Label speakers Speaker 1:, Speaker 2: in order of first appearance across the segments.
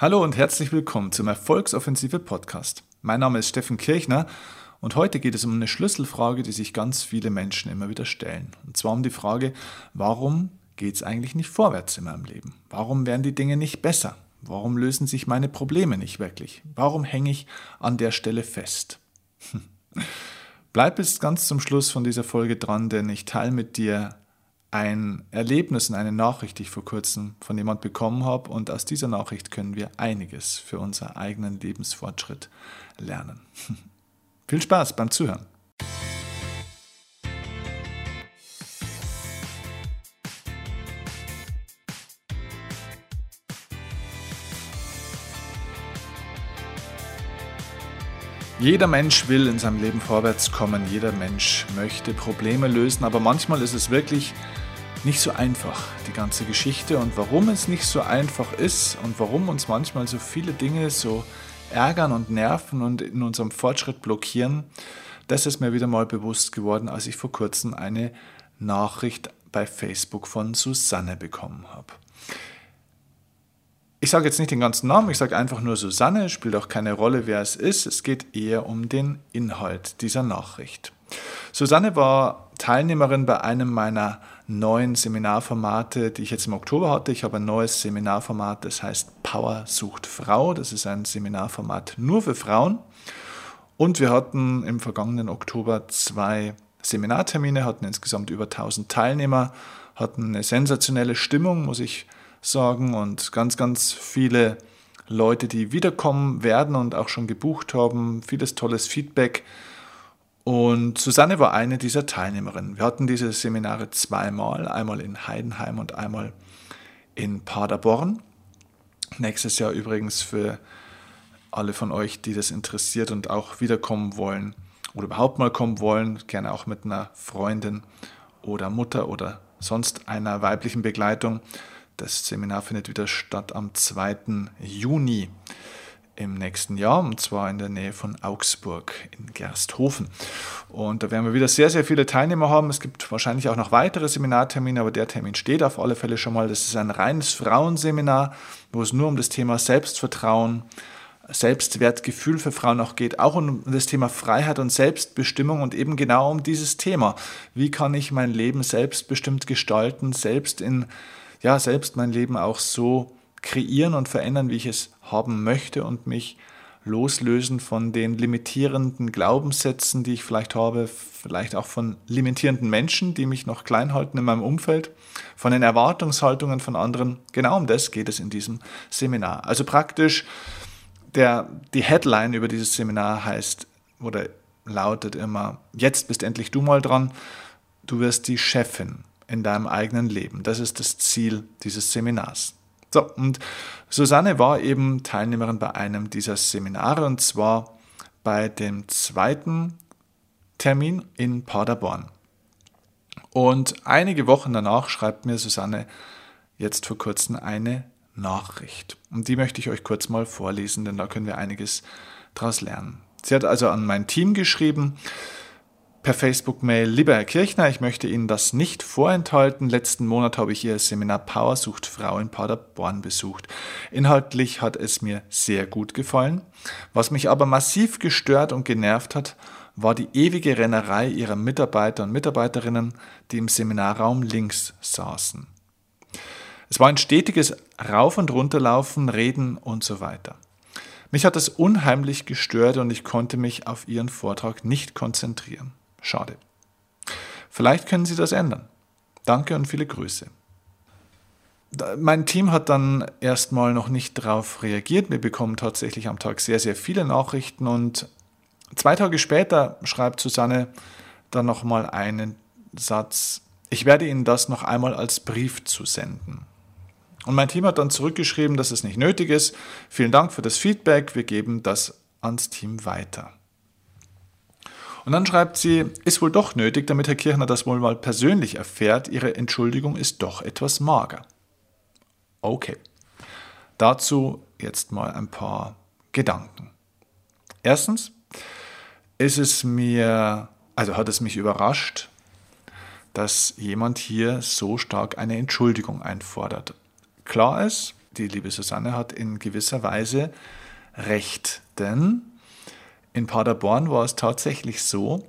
Speaker 1: Hallo und herzlich willkommen zum Erfolgsoffensive Podcast. Mein Name ist Steffen Kirchner und heute geht es um eine Schlüsselfrage, die sich ganz viele Menschen immer wieder stellen. Und zwar um die Frage, warum geht es eigentlich nicht vorwärts in meinem Leben? Warum werden die Dinge nicht besser? Warum lösen sich meine Probleme nicht wirklich? Warum hänge ich an der Stelle fest? Bleib bis ganz zum Schluss von dieser Folge dran, denn ich teile mit dir ein Erlebnis und eine Nachricht, die ich vor kurzem von jemand bekommen habe. Und aus dieser Nachricht können wir einiges für unseren eigenen Lebensfortschritt lernen. Viel Spaß beim Zuhören. Jeder Mensch will in seinem Leben vorwärts kommen, jeder Mensch möchte Probleme lösen, aber manchmal ist es wirklich nicht so einfach, die ganze Geschichte und warum es nicht so einfach ist und warum uns manchmal so viele Dinge so ärgern und nerven und in unserem Fortschritt blockieren, das ist mir wieder mal bewusst geworden, als ich vor kurzem eine Nachricht bei Facebook von Susanne bekommen habe. Ich sage jetzt nicht den ganzen Namen, ich sage einfach nur Susanne, spielt auch keine Rolle, wer es ist. Es geht eher um den Inhalt dieser Nachricht. Susanne war Teilnehmerin bei einem meiner neuen Seminarformate, die ich jetzt im Oktober hatte. Ich habe ein neues Seminarformat, das heißt Power sucht Frau. Das ist ein Seminarformat nur für Frauen. Und wir hatten im vergangenen Oktober zwei Seminartermine, hatten insgesamt über 1000 Teilnehmer, hatten eine sensationelle Stimmung, muss ich sagen und ganz, ganz viele Leute, die wiederkommen werden und auch schon gebucht haben. Vieles tolles Feedback. Und Susanne war eine dieser Teilnehmerinnen. Wir hatten diese Seminare zweimal, einmal in Heidenheim und einmal in Paderborn. Nächstes Jahr übrigens für alle von euch, die das interessiert und auch wiederkommen wollen oder überhaupt mal kommen wollen, gerne auch mit einer Freundin oder Mutter oder sonst einer weiblichen Begleitung. Das Seminar findet wieder statt am 2. Juni im nächsten Jahr, und zwar in der Nähe von Augsburg in Gersthofen. Und da werden wir wieder sehr, sehr viele Teilnehmer haben. Es gibt wahrscheinlich auch noch weitere Seminartermine, aber der Termin steht auf alle Fälle schon mal. Das ist ein reines Frauenseminar, wo es nur um das Thema Selbstvertrauen, Selbstwertgefühl für Frauen auch geht, auch um das Thema Freiheit und Selbstbestimmung und eben genau um dieses Thema. Wie kann ich mein Leben selbstbestimmt gestalten, selbst in ja, selbst mein Leben auch so kreieren und verändern, wie ich es haben möchte und mich loslösen von den limitierenden Glaubenssätzen, die ich vielleicht habe, vielleicht auch von limitierenden Menschen, die mich noch klein halten in meinem Umfeld, von den Erwartungshaltungen von anderen. Genau um das geht es in diesem Seminar. Also praktisch der, die Headline über dieses Seminar heißt oder lautet immer, jetzt bist endlich du mal dran, du wirst die Chefin in deinem eigenen Leben. Das ist das Ziel dieses Seminars. So, und Susanne war eben Teilnehmerin bei einem dieser Seminare und zwar bei dem zweiten Termin in Paderborn. Und einige Wochen danach schreibt mir Susanne jetzt vor kurzem eine Nachricht. Und die möchte ich euch kurz mal vorlesen, denn da können wir einiges daraus lernen. Sie hat also an mein Team geschrieben, per Facebook-Mail, lieber Herr Kirchner, ich möchte Ihnen das nicht vorenthalten. Letzten Monat habe ich Ihr Seminar Power sucht Frau in Paderborn besucht. Inhaltlich hat es mir sehr gut gefallen. Was mich aber massiv gestört und genervt hat, war die ewige Rennerei Ihrer Mitarbeiter und Mitarbeiterinnen, die im Seminarraum links saßen. Es war ein stetiges Rauf- und Runterlaufen, Reden und so weiter. Mich hat es unheimlich gestört und ich konnte mich auf Ihren Vortrag nicht konzentrieren. Schade. Vielleicht können Sie das ändern. Danke und viele Grüße. Mein Team hat dann erstmal noch nicht darauf reagiert. Wir bekommen tatsächlich am Tag sehr, sehr viele Nachrichten und zwei Tage später schreibt Susanne dann nochmal einen Satz. Ich werde Ihnen das noch einmal als Brief zusenden. Und mein Team hat dann zurückgeschrieben, dass es nicht nötig ist. Vielen Dank für das Feedback. Wir geben das ans Team weiter. Und dann schreibt sie, ist wohl doch nötig, damit Herr Kirchner das wohl mal persönlich erfährt, Ihre Entschuldigung ist doch etwas mager. Okay. Dazu jetzt mal ein paar Gedanken. Erstens ist es mir, also hat es mich überrascht, dass jemand hier so stark eine Entschuldigung einfordert. Klar ist, die liebe Susanne hat in gewisser Weise recht. Denn in Paderborn war es tatsächlich so,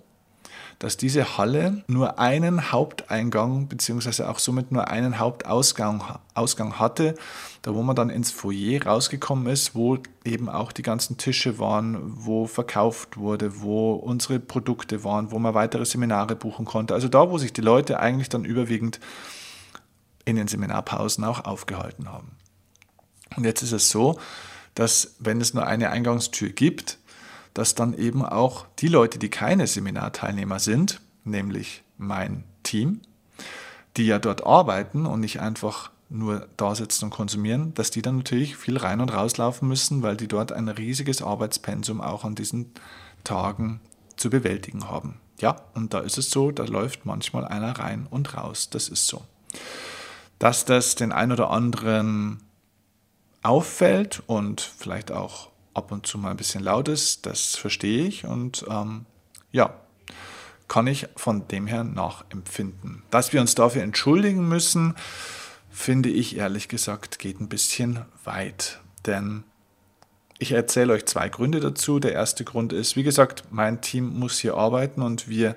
Speaker 1: dass diese Halle nur einen Haupteingang beziehungsweise auch somit nur einen Hauptausgang Ausgang hatte, da wo man dann ins Foyer rausgekommen ist, wo eben auch die ganzen Tische waren, wo verkauft wurde, wo unsere Produkte waren, wo man weitere Seminare buchen konnte. Also da, wo sich die Leute eigentlich dann überwiegend in den Seminarpausen auch aufgehalten haben. Und jetzt ist es so, dass wenn es nur eine Eingangstür gibt, dass dann eben auch die Leute, die keine Seminarteilnehmer sind, nämlich mein Team, die ja dort arbeiten und nicht einfach nur da sitzen und konsumieren, dass die dann natürlich viel rein und rauslaufen müssen, weil die dort ein riesiges Arbeitspensum auch an diesen Tagen zu bewältigen haben. Ja, und da ist es so, da läuft manchmal einer rein und raus. Das ist so. Dass das den ein oder anderen auffällt und vielleicht auch ab und zu mal ein bisschen laut ist, das verstehe ich und ähm, ja, kann ich von dem her nachempfinden. Dass wir uns dafür entschuldigen müssen, finde ich ehrlich gesagt, geht ein bisschen weit. Denn ich erzähle euch zwei Gründe dazu. Der erste Grund ist, wie gesagt, mein Team muss hier arbeiten und wir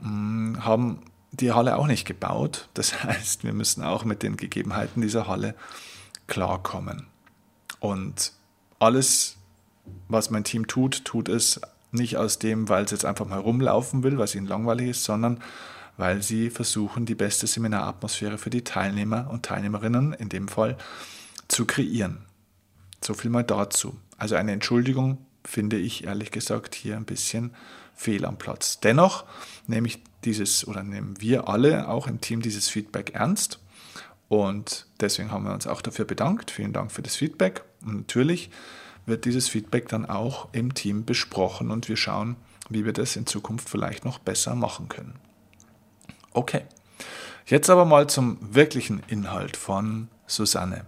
Speaker 1: mh, mm, haben die Halle auch nicht gebaut. Das heißt, wir müssen auch mit den Gegebenheiten dieser Halle klarkommen. Und alles, was mein Team tut, tut es nicht aus dem, weil es jetzt einfach mal rumlaufen will, weil es ihnen langweilig ist, sondern weil sie versuchen, die beste Seminaratmosphäre für die Teilnehmer und Teilnehmerinnen in dem Fall zu kreieren. So viel mal dazu. Also eine Entschuldigung finde ich ehrlich gesagt hier ein bisschen fehl am Platz. Dennoch nehme ich dieses oder nehmen wir alle auch im Team dieses Feedback ernst und deswegen haben wir uns auch dafür bedankt. Vielen Dank für das Feedback. Natürlich wird dieses Feedback dann auch im Team besprochen und wir schauen, wie wir das in Zukunft vielleicht noch besser machen können. Okay, jetzt aber mal zum wirklichen Inhalt von Susanne.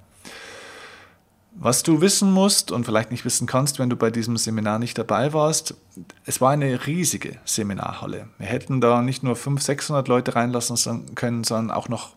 Speaker 1: Was du wissen musst und vielleicht nicht wissen kannst, wenn du bei diesem Seminar nicht dabei warst, es war eine riesige Seminarhalle. Wir hätten da nicht nur 500, 600 Leute reinlassen können, sondern auch noch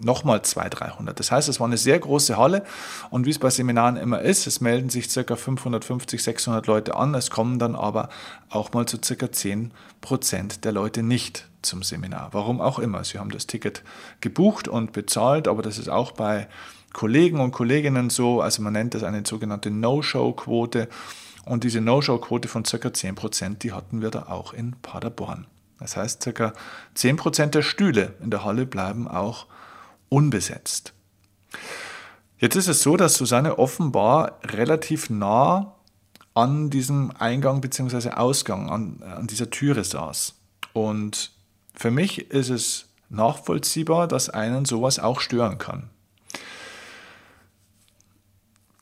Speaker 1: nochmal 200, 300. Das heißt, es war eine sehr große Halle und wie es bei Seminaren immer ist, es melden sich ca. 550, 600 Leute an, es kommen dann aber auch mal zu ca. 10 Prozent der Leute nicht zum Seminar. Warum auch immer. Sie haben das Ticket gebucht und bezahlt, aber das ist auch bei Kollegen und Kolleginnen so, also man nennt das eine sogenannte No-Show-Quote und diese No-Show-Quote von ca. 10 Prozent, die hatten wir da auch in Paderborn. Das heißt, ca. 10 Prozent der Stühle in der Halle bleiben auch unbesetzt. Jetzt ist es so, dass Susanne offenbar relativ nah an diesem Eingang bzw. Ausgang, an, an dieser Türe saß. Und für mich ist es nachvollziehbar, dass einen sowas auch stören kann.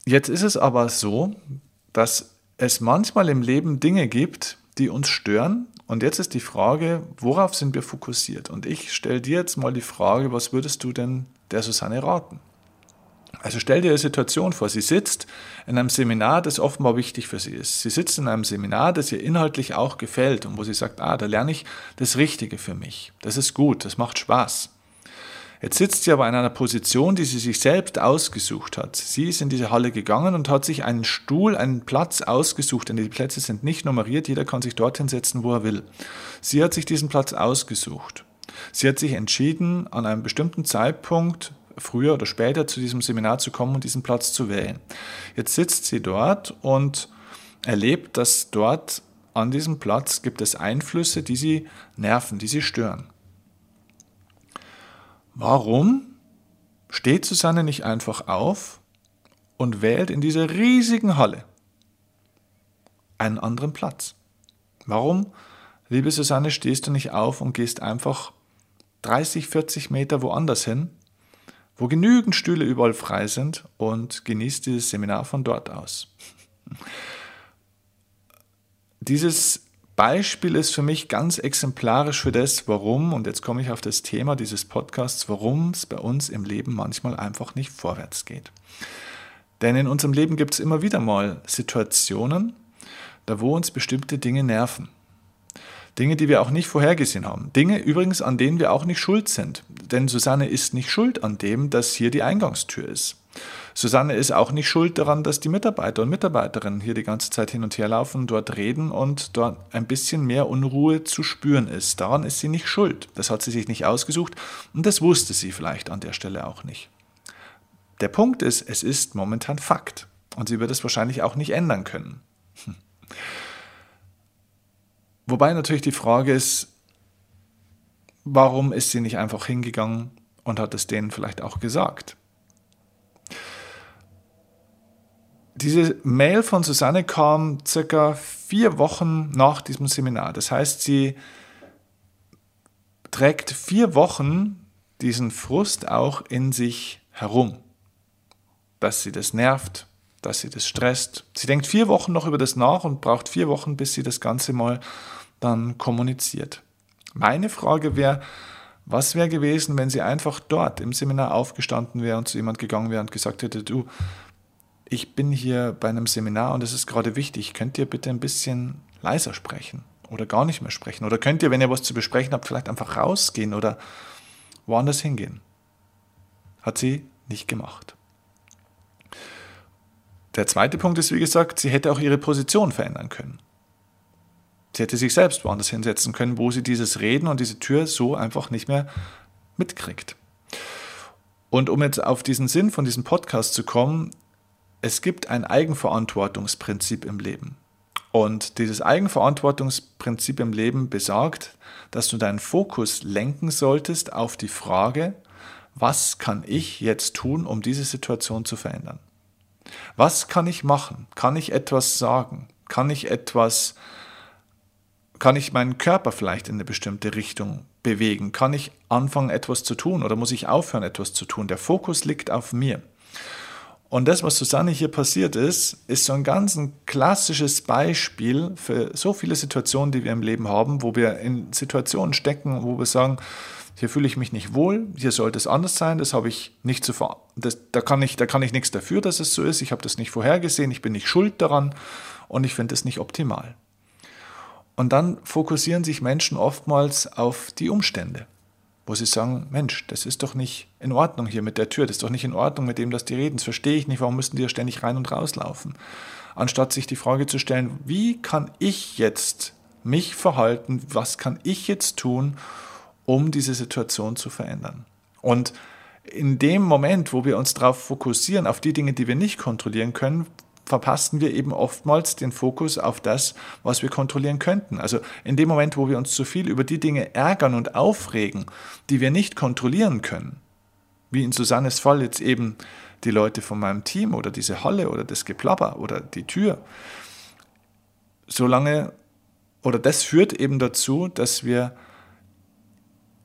Speaker 1: Jetzt ist es aber so, dass es manchmal im Leben Dinge gibt, die uns stören und jetzt ist die Frage, worauf sind wir fokussiert? Und ich stelle dir jetzt mal die Frage, was würdest du denn der Susanne raten? Also stell dir eine Situation vor, sie sitzt in einem Seminar, das offenbar wichtig für sie ist. Sie sitzt in einem Seminar, das ihr inhaltlich auch gefällt und wo sie sagt, ah, da lerne ich das Richtige für mich. Das ist gut, das macht Spaß. Jetzt sitzt sie aber in einer Position, die sie sich selbst ausgesucht hat. Sie ist in diese Halle gegangen und hat sich einen Stuhl, einen Platz ausgesucht, denn die Plätze sind nicht nummeriert, jeder kann sich dorthin setzen, wo er will. Sie hat sich diesen Platz ausgesucht. Sie hat sich entschieden, an einem bestimmten Zeitpunkt früher oder später zu diesem Seminar zu kommen und diesen Platz zu wählen. Jetzt sitzt sie dort und erlebt, dass dort an diesem Platz gibt es Einflüsse, die sie nerven, die sie stören. Warum steht Susanne nicht einfach auf und wählt in dieser riesigen Halle einen anderen Platz? Warum, liebe Susanne, stehst du nicht auf und gehst einfach 30, 40 Meter woanders hin, wo genügend Stühle überall frei sind und genießt dieses Seminar von dort aus? Dieses Beispiel ist für mich ganz exemplarisch für das, warum, und jetzt komme ich auf das Thema dieses Podcasts, warum es bei uns im Leben manchmal einfach nicht vorwärts geht. Denn in unserem Leben gibt es immer wieder mal Situationen, da wo uns bestimmte Dinge nerven. Dinge, die wir auch nicht vorhergesehen haben. Dinge übrigens, an denen wir auch nicht schuld sind. Denn Susanne ist nicht schuld an dem, dass hier die Eingangstür ist. Susanne ist auch nicht schuld daran, dass die Mitarbeiter und Mitarbeiterinnen hier die ganze Zeit hin und her laufen, dort reden und dort ein bisschen mehr Unruhe zu spüren ist. Daran ist sie nicht schuld. Das hat sie sich nicht ausgesucht und das wusste sie vielleicht an der Stelle auch nicht. Der Punkt ist, es ist momentan Fakt und sie wird es wahrscheinlich auch nicht ändern können. Wobei natürlich die Frage ist, warum ist sie nicht einfach hingegangen und hat es denen vielleicht auch gesagt? Diese Mail von Susanne kam circa vier Wochen nach diesem Seminar. Das heißt, sie trägt vier Wochen diesen Frust auch in sich herum. Dass sie das nervt, dass sie das stresst. Sie denkt vier Wochen noch über das nach und braucht vier Wochen, bis sie das Ganze mal dann kommuniziert. Meine Frage wäre, was wäre gewesen, wenn sie einfach dort im Seminar aufgestanden wäre und zu jemand gegangen wäre und gesagt hätte, du, ich bin hier bei einem Seminar und es ist gerade wichtig, könnt ihr bitte ein bisschen leiser sprechen oder gar nicht mehr sprechen? Oder könnt ihr, wenn ihr was zu besprechen habt, vielleicht einfach rausgehen oder woanders hingehen? Hat sie nicht gemacht. Der zweite Punkt ist, wie gesagt, sie hätte auch ihre Position verändern können. Sie hätte sich selbst woanders hinsetzen können, wo sie dieses Reden und diese Tür so einfach nicht mehr mitkriegt. Und um jetzt auf diesen Sinn von diesem Podcast zu kommen, es gibt ein Eigenverantwortungsprinzip im Leben. Und dieses Eigenverantwortungsprinzip im Leben besagt, dass du deinen Fokus lenken solltest auf die Frage, was kann ich jetzt tun, um diese Situation zu verändern? Was kann ich machen? Kann ich etwas sagen? Kann ich etwas, kann ich meinen Körper vielleicht in eine bestimmte Richtung bewegen? Kann ich anfangen, etwas zu tun oder muss ich aufhören, etwas zu tun? Der Fokus liegt auf mir. Und das, was Susanne hier passiert ist, ist so ein ganz ein klassisches Beispiel für so viele Situationen, die wir im Leben haben, wo wir in Situationen stecken, wo wir sagen, hier fühle ich mich nicht wohl, hier sollte es anders sein, das habe ich nicht zu ver das, da, kann ich, da kann ich nichts dafür, dass es so ist, ich habe das nicht vorhergesehen, ich bin nicht schuld daran und ich finde es nicht optimal. Und dann fokussieren sich Menschen oftmals auf die Umstände wo sie sagen, Mensch, das ist doch nicht in Ordnung hier mit der Tür, das ist doch nicht in Ordnung mit dem, dass die reden, das verstehe ich nicht, warum müssen die ja ständig rein und rauslaufen? Anstatt sich die Frage zu stellen, wie kann ich jetzt mich verhalten, was kann ich jetzt tun, um diese Situation zu verändern? Und in dem Moment, wo wir uns darauf fokussieren, auf die Dinge, die wir nicht kontrollieren können, verpassen wir eben oftmals den Fokus auf das, was wir kontrollieren könnten. Also in dem Moment, wo wir uns zu viel über die Dinge ärgern und aufregen, die wir nicht kontrollieren können, wie in Susannes Fall jetzt eben die Leute von meinem Team oder diese Halle oder das Geplapper oder die Tür, solange oder das führt eben dazu, dass wir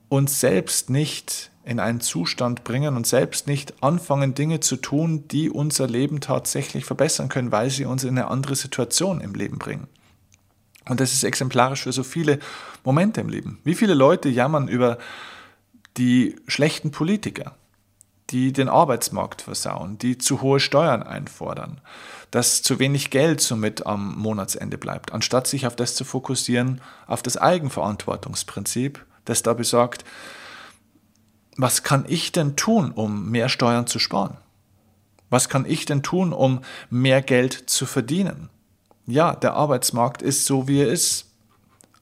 Speaker 1: uns selbst nicht in einen Zustand bringen und selbst nicht anfangen, Dinge zu tun, die unser Leben tatsächlich verbessern können, weil sie uns in eine andere Situation im Leben bringen. Und das ist exemplarisch für so viele Momente im Leben. Wie viele Leute jammern über die schlechten Politiker, die den Arbeitsmarkt versauen, die zu hohe Steuern einfordern, dass zu wenig Geld somit am Monatsende bleibt, anstatt sich auf das zu fokussieren, auf das Eigenverantwortungsprinzip, das da besagt, was kann ich denn tun, um mehr Steuern zu sparen? Was kann ich denn tun, um mehr Geld zu verdienen? Ja, der Arbeitsmarkt ist so, wie er ist.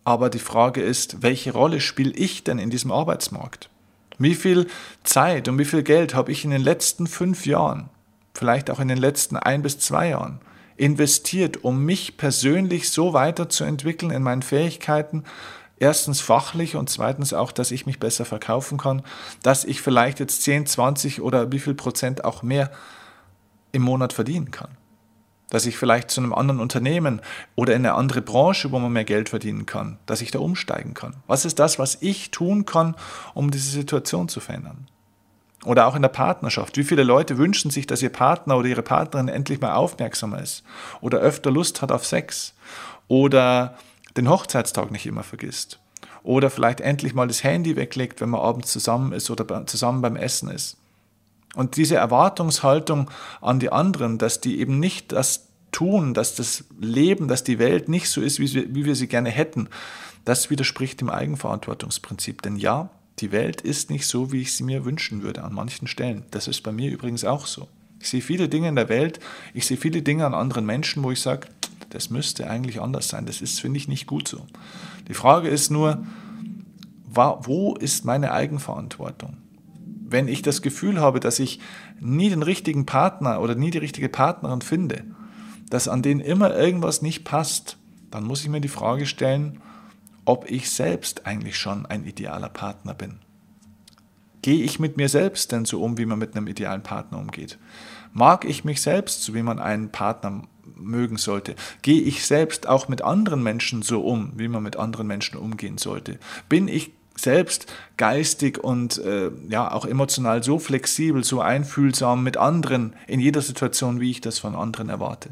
Speaker 1: Aber die Frage ist, welche Rolle spiele ich denn in diesem Arbeitsmarkt? Wie viel Zeit und wie viel Geld habe ich in den letzten fünf Jahren, vielleicht auch in den letzten ein bis zwei Jahren, investiert, um mich persönlich so weiterzuentwickeln in meinen Fähigkeiten, Erstens fachlich und zweitens auch, dass ich mich besser verkaufen kann, dass ich vielleicht jetzt 10, 20 oder wie viel Prozent auch mehr im Monat verdienen kann. Dass ich vielleicht zu einem anderen Unternehmen oder in eine andere Branche, wo man mehr Geld verdienen kann, dass ich da umsteigen kann. Was ist das, was ich tun kann, um diese Situation zu verändern? Oder auch in der Partnerschaft. Wie viele Leute wünschen sich, dass ihr Partner oder ihre Partnerin endlich mal aufmerksamer ist oder öfter Lust hat auf Sex oder den Hochzeitstag nicht immer vergisst. Oder vielleicht endlich mal das Handy weglegt, wenn man abends zusammen ist oder zusammen beim Essen ist. Und diese Erwartungshaltung an die anderen, dass die eben nicht das tun, dass das Leben, dass die Welt nicht so ist, wie wir, sie gerne hätten, das widerspricht dem Eigenverantwortungsprinzip. Denn ja, die Welt ist nicht so, wie ich sie mir wünschen würde an manchen Stellen. Das ist bei mir übrigens auch so. Ich sehe viele Dinge in der Welt, ich sehe viele Dinge an anderen Menschen, wo ich sage, das müsste eigentlich anders sein. Das ist, finde ich, nicht gut so. Die Frage ist nur, wo ist meine Eigenverantwortung? Wenn ich das Gefühl habe, dass ich nie den richtigen Partner oder nie die richtige Partnerin finde, dass an denen immer irgendwas nicht passt, dann muss ich mir die Frage stellen, ob ich selbst eigentlich schon ein idealer Partner bin. Gehe ich mit mir selbst denn so um, wie man mit einem idealen Partner umgeht? Mag ich mich selbst, so wie man einen Partner mögen sollte? Gehe ich selbst auch mit anderen Menschen so um, wie man mit anderen Menschen umgehen sollte? Bin ich selbst geistig und äh, ja auch emotional so flexibel, so einfühlsam mit anderen in jeder Situation, wie ich das von anderen erwarte?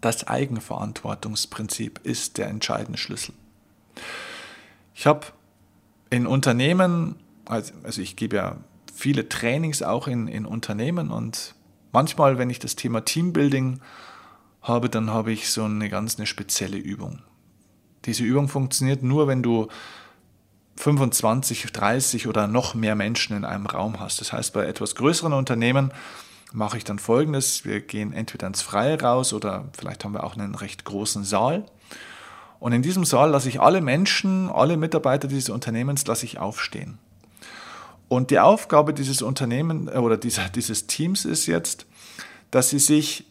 Speaker 1: Das Eigenverantwortungsprinzip ist der entscheidende Schlüssel. Ich habe in Unternehmen, also, ich gebe ja viele Trainings auch in, in Unternehmen und manchmal, wenn ich das Thema Teambuilding habe, dann habe ich so eine ganz eine spezielle Übung. Diese Übung funktioniert nur, wenn du 25, 30 oder noch mehr Menschen in einem Raum hast. Das heißt, bei etwas größeren Unternehmen mache ich dann folgendes. Wir gehen entweder ins Freie raus oder vielleicht haben wir auch einen recht großen Saal. Und in diesem Saal lasse ich alle Menschen, alle Mitarbeiter dieses Unternehmens lasse ich aufstehen. Und die Aufgabe dieses Unternehmens äh, oder dieser, dieses Teams ist jetzt, dass sie sich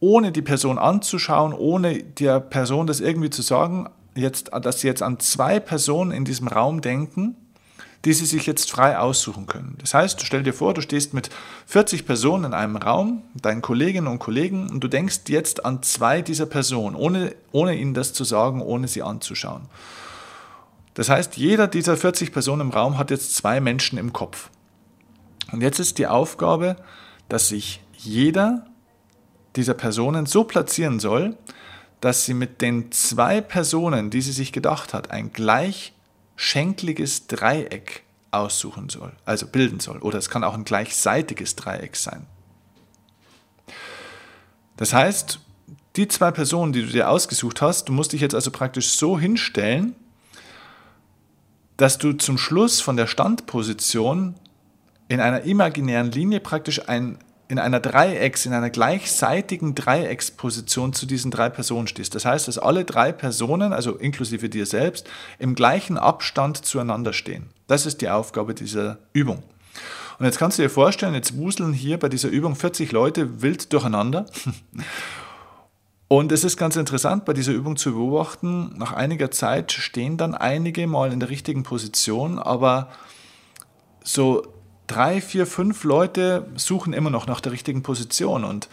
Speaker 1: ohne die Person anzuschauen, ohne der Person das irgendwie zu sagen, jetzt, dass sie jetzt an zwei Personen in diesem Raum denken, die sie sich jetzt frei aussuchen können. Das heißt, stell dir vor, du stehst mit 40 Personen in einem Raum, deinen Kolleginnen und Kollegen, und du denkst jetzt an zwei dieser Personen, ohne, ohne ihnen das zu sagen, ohne sie anzuschauen. Das heißt, jeder dieser 40 Personen im Raum hat jetzt zwei Menschen im Kopf. Und jetzt ist die Aufgabe, dass sich jeder dieser Personen so platzieren soll, dass sie mit den zwei Personen, die sie sich gedacht hat, ein gleichschenkliges Dreieck aussuchen soll, also bilden soll. Oder es kann auch ein gleichseitiges Dreieck sein. Das heißt, die zwei Personen, die du dir ausgesucht hast, du musst dich jetzt also praktisch so hinstellen, dass du zum Schluss von der Standposition in einer imaginären Linie praktisch ein in einer Dreiecks, in einer gleichseitigen Dreiecksposition zu diesen drei Personen stehst. Das heißt, dass alle drei Personen, also inklusive dir selbst, im gleichen Abstand zueinander stehen. Das ist die Aufgabe dieser Übung. Und jetzt kannst du dir vorstellen, jetzt wuseln hier bei dieser Übung 40 Leute wild durcheinander. Und es ist ganz interessant, bei dieser Übung zu beobachten, nach einiger Zeit stehen dann einige mal in der richtigen Position, aber so drei, vier, fünf Leute suchen immer noch nach der richtigen Position und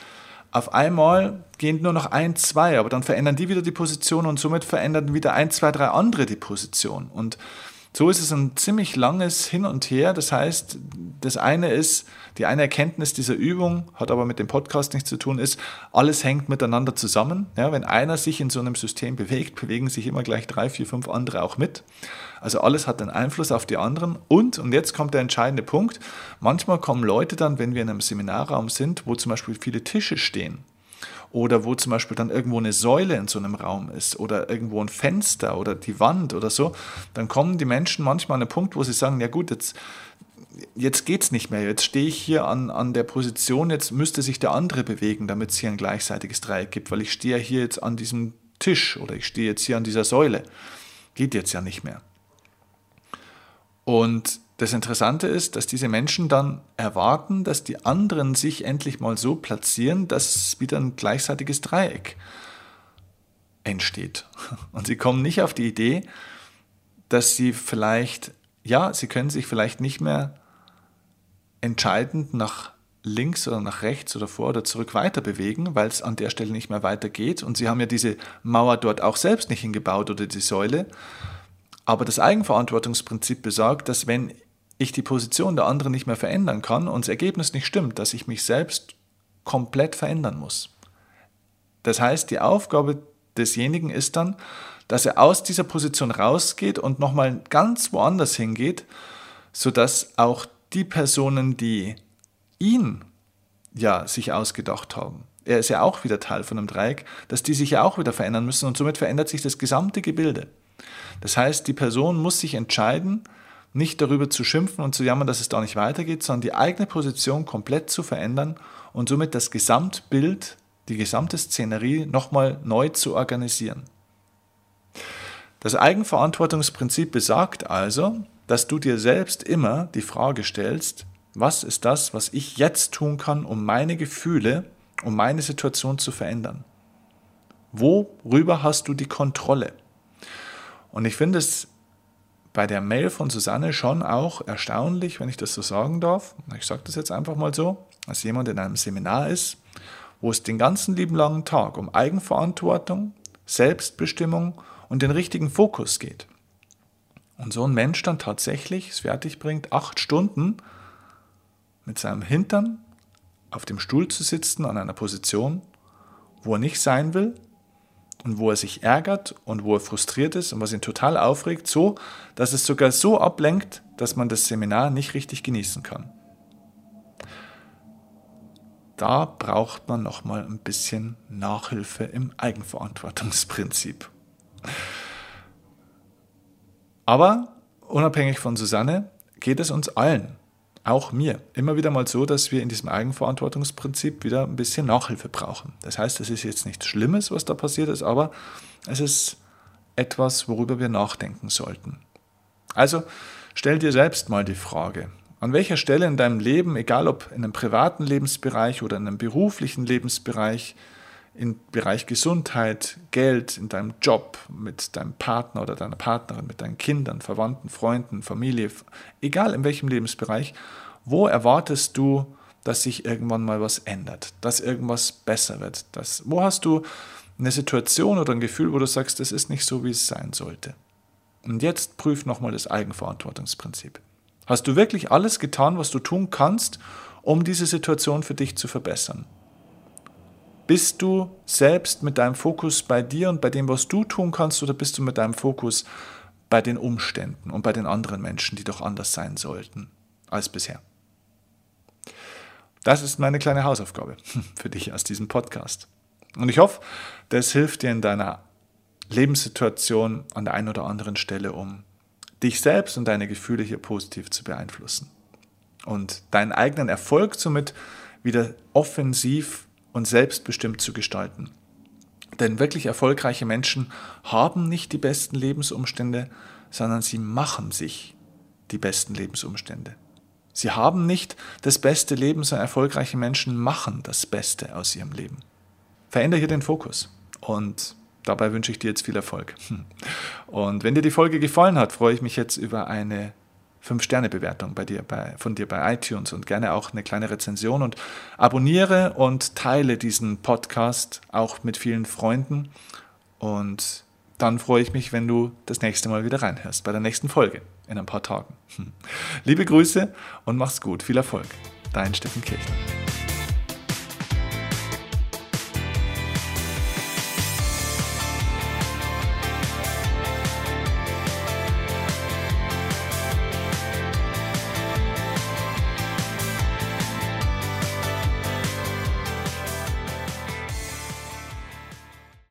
Speaker 1: auf einmal gehen nur noch ein, zwei, aber dann verändern die wieder die Position und somit verändern wieder ein, zwei, drei andere die Position. Und so ist es ein ziemlich langes Hin und Her. Das heißt, das eine ist, die eine Erkenntnis dieser Übung, hat aber mit dem Podcast nichts zu tun, ist, alles hängt miteinander zusammen. Ja, wenn einer sich in so einem System bewegt, bewegen sich immer gleich drei, vier, fünf andere auch mit. Also alles hat einen Einfluss auf die anderen. Und, und jetzt kommt der entscheidende Punkt, manchmal kommen Leute dann, wenn wir in einem Seminarraum sind, wo zum Beispiel viele Tische stehen oder wo zum Beispiel dann irgendwo eine Säule in so einem Raum ist oder irgendwo ein Fenster oder die Wand oder so, dann kommen die Menschen manchmal an einen Punkt, wo sie sagen, ja gut, jetzt, jetzt geht es nicht mehr, jetzt stehe ich hier an, an der Position, jetzt müsste sich der andere bewegen, damit es hier ein gleichseitiges Dreieck gibt, weil ich stehe hier jetzt an diesem Tisch oder ich stehe jetzt hier an dieser Säule. Geht jetzt ja nicht mehr. Und das Interessante ist, dass diese Menschen dann erwarten, dass die anderen sich endlich mal so platzieren, dass wieder ein gleichseitiges Dreieck entsteht. Und sie kommen nicht auf die Idee, dass sie vielleicht, ja, sie können sich vielleicht nicht mehr entscheidend nach links oder nach rechts oder vor oder zurück weiter bewegen, weil es an der Stelle nicht mehr weitergeht. Und sie haben ja diese Mauer dort auch selbst nicht hingebaut oder die Säule. Aber das Eigenverantwortungsprinzip besagt, dass wenn ich die Position der anderen nicht mehr verändern kann und das Ergebnis nicht stimmt, dass ich mich selbst komplett verändern muss. Das heißt, die Aufgabe desjenigen ist dann, dass er aus dieser Position rausgeht und nochmal ganz woanders hingeht, sodass auch die Personen, die ihn ja sich ausgedacht haben, er ist ja auch wieder Teil von einem Dreieck, dass die sich ja auch wieder verändern müssen und somit verändert sich das gesamte Gebilde. Das heißt, die Person muss sich entscheiden, nicht darüber zu schimpfen und zu jammern, dass es da nicht weitergeht, sondern die eigene Position komplett zu verändern und somit das Gesamtbild, die gesamte Szenerie nochmal neu zu organisieren. Das Eigenverantwortungsprinzip besagt also, dass du dir selbst immer die Frage stellst, was ist das, was ich jetzt tun kann, um meine Gefühle, um meine Situation zu verändern? Worüber hast du die Kontrolle? Und ich finde es bei der Mail von Susanne schon auch erstaunlich, wenn ich das so sagen darf. Ich sage das jetzt einfach mal so, als jemand in einem Seminar ist, wo es den ganzen lieben langen Tag um Eigenverantwortung, Selbstbestimmung und den richtigen Fokus geht. Und so ein Mensch dann tatsächlich es fertig bringt, acht Stunden mit seinem Hintern auf dem Stuhl zu sitzen an einer Position, wo er nicht sein will und wo er sich ärgert und wo er frustriert ist und was ihn total aufregt, so, dass es sogar so ablenkt, dass man das Seminar nicht richtig genießen kann. Da braucht man nochmal ein bisschen Nachhilfe im Eigenverantwortungsprinzip. Aber unabhängig von Susanne geht es uns allen, auch mir, immer wieder mal so, dass wir in diesem Eigenverantwortungsprinzip wieder ein bisschen Nachhilfe brauchen. Das heißt, es ist jetzt nichts Schlimmes, was da passiert ist, aber es ist etwas, worüber wir nachdenken sollten. Also stell dir selbst mal die Frage, an welcher Stelle in deinem Leben, egal ob in einem privaten Lebensbereich oder in einem beruflichen Lebensbereich, im Bereich Gesundheit, Geld, in deinem Job, mit deinem Partner oder deiner Partnerin, mit deinen Kindern, Verwandten, Freunden, Familie, egal in welchem Lebensbereich, wo erwartest du, dass sich irgendwann mal was ändert, dass irgendwas besser wird? Dass, wo hast du eine Situation oder ein Gefühl, wo du sagst, das ist nicht so, wie es sein sollte? Und jetzt prüf nochmal das Eigenverantwortungsprinzip. Hast du wirklich alles getan, was du tun kannst, um diese Situation für dich zu verbessern? Bist du selbst mit deinem Fokus bei dir und bei dem, was du tun kannst, oder bist du mit deinem Fokus bei den Umständen und bei den anderen Menschen, die doch anders sein sollten als bisher? Das ist meine kleine Hausaufgabe für dich aus diesem Podcast. Und ich hoffe, das hilft dir in deiner Lebenssituation an der einen oder anderen Stelle, um dich selbst und deine Gefühle hier positiv zu beeinflussen. Und deinen eigenen Erfolg somit wieder offensiv und selbstbestimmt zu gestalten. Denn wirklich erfolgreiche Menschen haben nicht die besten Lebensumstände, sondern sie machen sich die besten Lebensumstände. Sie haben nicht das beste Leben, sondern erfolgreiche Menschen machen das Beste aus ihrem Leben. Verändere hier den Fokus und dabei wünsche ich dir jetzt viel Erfolg. Und wenn dir die Folge gefallen hat, freue ich mich jetzt über eine 5-Sterne-Bewertung bei dir, bei, von dir bei iTunes und gerne auch eine kleine Rezension und abonniere und teile diesen Podcast auch mit vielen Freunden und dann freue ich mich, wenn du das nächste Mal wieder reinhörst, bei der nächsten Folge in ein paar Tagen. Liebe Grüße und mach's gut. Viel Erfolg. Dein Steffen Kirchner.